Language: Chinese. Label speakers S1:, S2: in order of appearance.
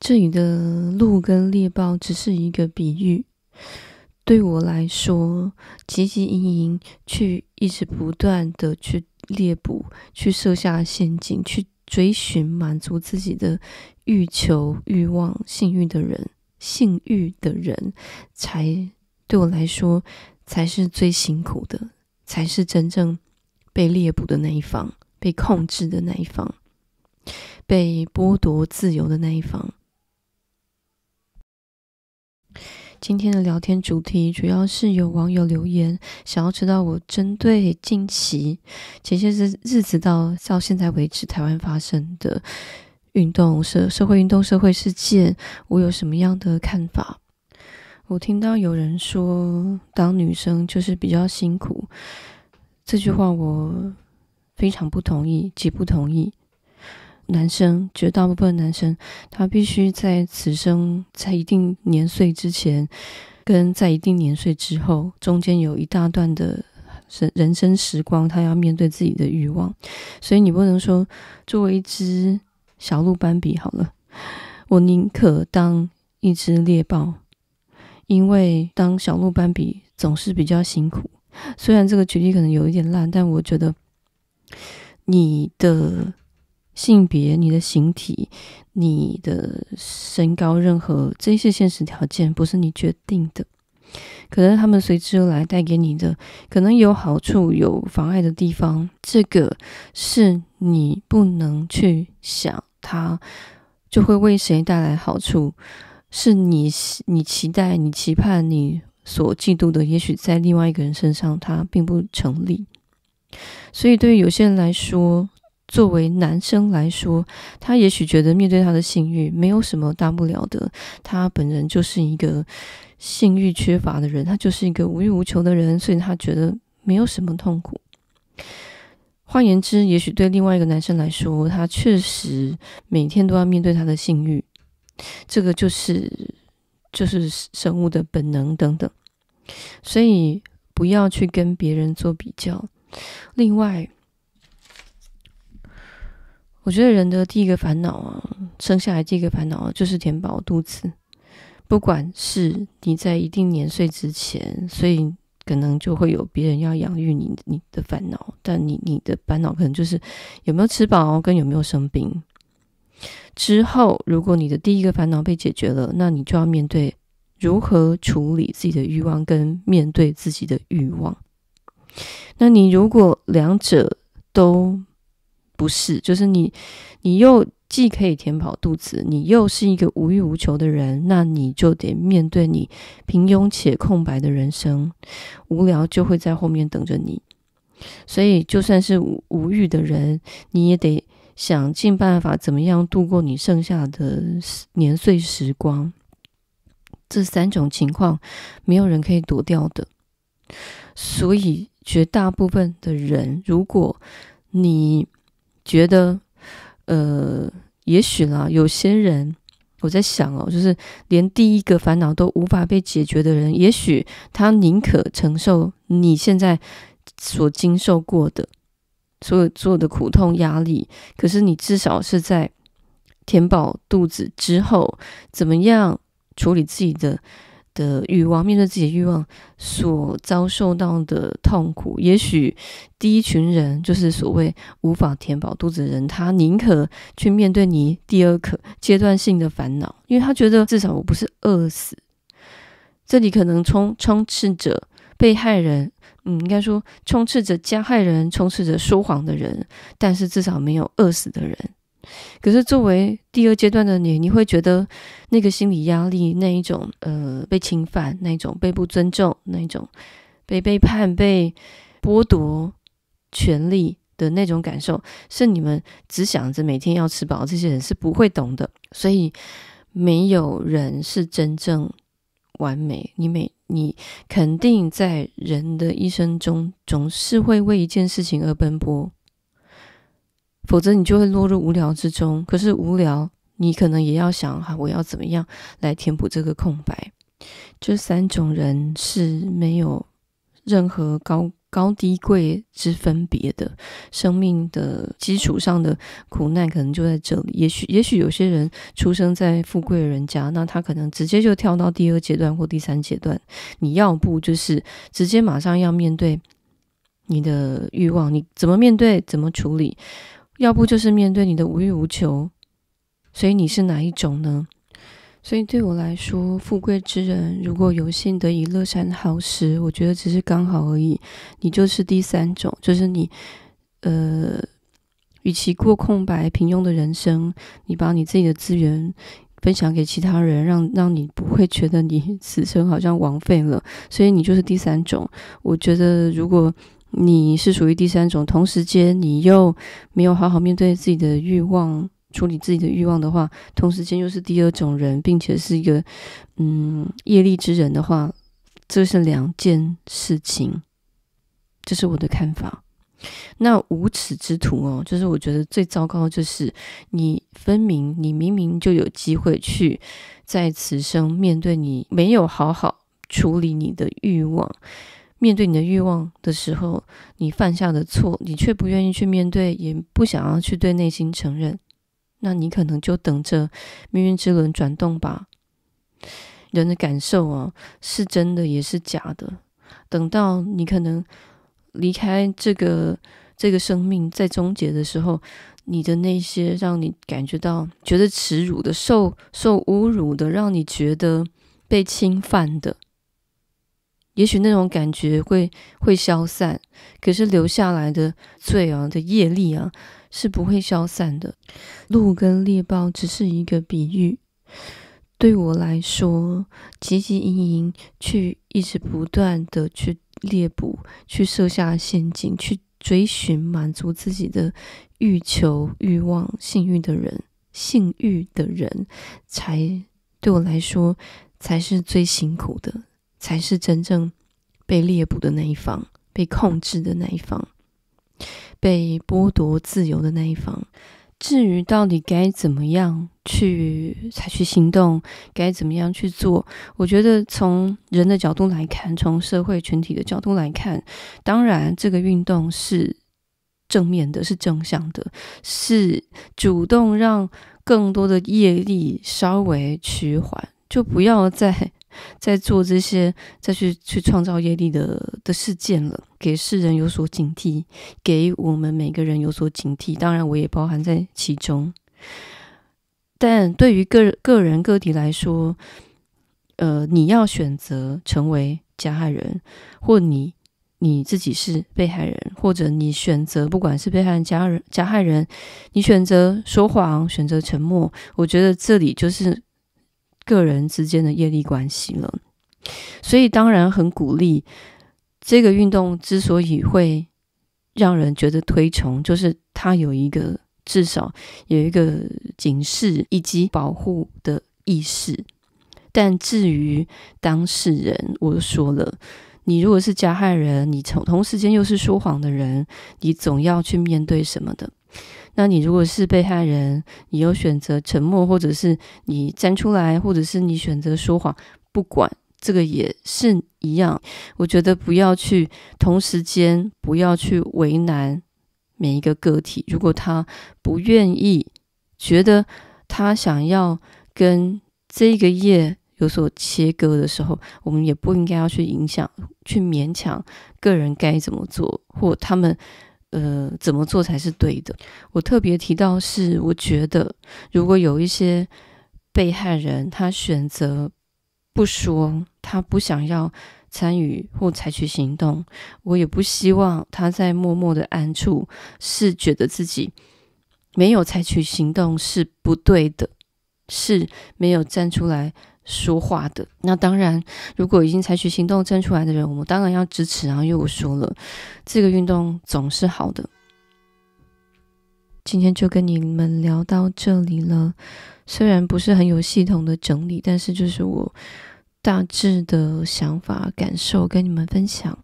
S1: 这里的鹿跟猎豹只是一个比喻。对我来说，汲汲营营去一直不断的去猎捕，去设下陷阱，去追寻满足自己的欲求、欲望、性欲的人，性欲的人，才对我来说才是最辛苦的，才是真正被猎捕的那一方，被控制的那一方，被剥夺自由的那一方。今天的聊天主题主要是有网友留言，想要知道我针对近期前些日日子到到现在为止台湾发生的运动社社会运动社会事件，我有什么样的看法？我听到有人说当女生就是比较辛苦，这句话我非常不同意，极不同意。男生，绝大部分男生，他必须在此生在一定年岁之前，跟在一定年岁之后，中间有一大段的人人生时光，他要面对自己的欲望。所以你不能说，作为一只小鹿斑比好了，我宁可当一只猎豹，因为当小鹿斑比总是比较辛苦。虽然这个举例可能有一点烂，但我觉得你的。性别、你的形体、你的身高，任何这些现实条件不是你决定的，可能他们随之而来带给你的，可能有好处、有妨碍的地方，这个是你不能去想，它就会为谁带来好处，是你你期待、你期盼、你所嫉妒的，也许在另外一个人身上它并不成立，所以对于有些人来说。作为男生来说，他也许觉得面对他的性欲没有什么大不了的，他本人就是一个性欲缺乏的人，他就是一个无欲无求的人，所以他觉得没有什么痛苦。换言之，也许对另外一个男生来说，他确实每天都要面对他的性欲，这个就是就是生物的本能等等，所以不要去跟别人做比较。另外，我觉得人的第一个烦恼啊，生下来第一个烦恼，就是填饱肚子。不管是你在一定年岁之前，所以可能就会有别人要养育你，你的烦恼。但你你的烦恼可能就是有没有吃饱，跟有没有生病。之后，如果你的第一个烦恼被解决了，那你就要面对如何处理自己的欲望，跟面对自己的欲望。那你如果两者都不是，就是你，你又既可以填饱肚子，你又是一个无欲无求的人，那你就得面对你平庸且空白的人生，无聊就会在后面等着你。所以，就算是无无欲的人，你也得想尽办法，怎么样度过你剩下的年岁时光。这三种情况，没有人可以躲掉的。所以，绝大部分的人，如果你觉得，呃，也许啦，有些人，我在想哦，就是连第一个烦恼都无法被解决的人，也许他宁可承受你现在所经受过的所有所有的苦痛压力，可是你至少是在填饱肚子之后，怎么样处理自己的。的欲望，面对自己的欲望所遭受到的痛苦，也许第一群人就是所谓无法填饱肚子的人，他宁可去面对你第二个阶段性的烦恼，因为他觉得至少我不是饿死。这里可能充充斥着被害人，嗯，应该说充斥着加害人，充斥着说谎的人，但是至少没有饿死的人。可是，作为第二阶段的你，你会觉得那个心理压力，那一种呃被侵犯，那一种被不尊重，那一种被背叛、被剥夺权利的那种感受，是你们只想着每天要吃饱，这些人是不会懂的。所以，没有人是真正完美。你每你肯定在人的一生中，总是会为一件事情而奔波。否则你就会落入无聊之中。可是无聊，你可能也要想哈，我要怎么样来填补这个空白？这三种人是没有任何高高低贵之分别的，生命的基础上的苦难可能就在这里。也许，也许有些人出生在富贵人家，那他可能直接就跳到第二阶段或第三阶段。你要不就是直接马上要面对你的欲望，你怎么面对，怎么处理？要不就是面对你的无欲无求。所以你是哪一种呢？所以对我来说，富贵之人如果有幸得以乐善好施，我觉得只是刚好而已。你就是第三种，就是你，呃，与其过空白平庸的人生，你把你自己的资源分享给其他人，让让你不会觉得你 此生好像枉费了。所以你就是第三种。我觉得如果你是属于第三种，同时间你又没有好好面对自己的欲望。处理自己的欲望的话，同时间又是第二种人，并且是一个嗯业力之人的话，这是两件事情，这是我的看法。那无耻之徒哦，就是我觉得最糟糕就是你分明你明明就有机会去在此生面对你没有好好处理你的欲望，面对你的欲望的时候，你犯下的错，你却不愿意去面对，也不想要去对内心承认。那你可能就等着命运之轮转动吧。人的感受啊，是真的也是假的。等到你可能离开这个这个生命在终结的时候，你的那些让你感觉到觉得耻辱的、受受侮辱的、让你觉得被侵犯的，也许那种感觉会会消散，可是留下来的罪啊的业力啊。是不会消散的。鹿跟猎豹只是一个比喻。对我来说，汲汲营营去一直不断的去猎捕、去设下陷阱、去追寻满足自己的欲求、欲望、性欲的人，性欲的人，才对我来说才是最辛苦的，才是真正被猎捕的那一方，被控制的那一方。被剥夺自由的那一方，至于到底该怎么样去采取行动，该怎么样去做，我觉得从人的角度来看，从社会群体的角度来看，当然这个运动是正面的，是正向的，是主动让更多的业力稍微趋缓，就不要再。在做这些再去去创造业力的的事件了，给世人有所警惕，给我们每个人有所警惕。当然，我也包含在其中。但对于个个人个体来说，呃，你要选择成为加害人，或你你自己是被害人，或者你选择不管是被害人、加人、加害人，你选择说谎，选择沉默，我觉得这里就是。个人之间的业力关系了，所以当然很鼓励这个运动。之所以会让人觉得推崇，就是它有一个至少有一个警示以及保护的意识。但至于当事人，我就说了，你如果是加害人，你从同时间又是说谎的人，你总要去面对什么的。那你如果是被害人，你又选择沉默，或者是你站出来，或者是你选择说谎，不管这个也是一样。我觉得不要去同时间，不要去为难每一个个体。如果他不愿意，觉得他想要跟这个业有所切割的时候，我们也不应该要去影响、去勉强个人该怎么做，或他们。呃，怎么做才是对的？我特别提到是，我觉得如果有一些被害人，他选择不说，他不想要参与或采取行动，我也不希望他在默默的暗处是觉得自己没有采取行动是不对的，是没有站出来。说话的。那当然，如果已经采取行动站出来的人，我们当然要支持啊，因为我说了，这个运动总是好的。今天就跟你们聊到这里了，虽然不是很有系统的整理，但是就是我大致的想法感受跟你们分享。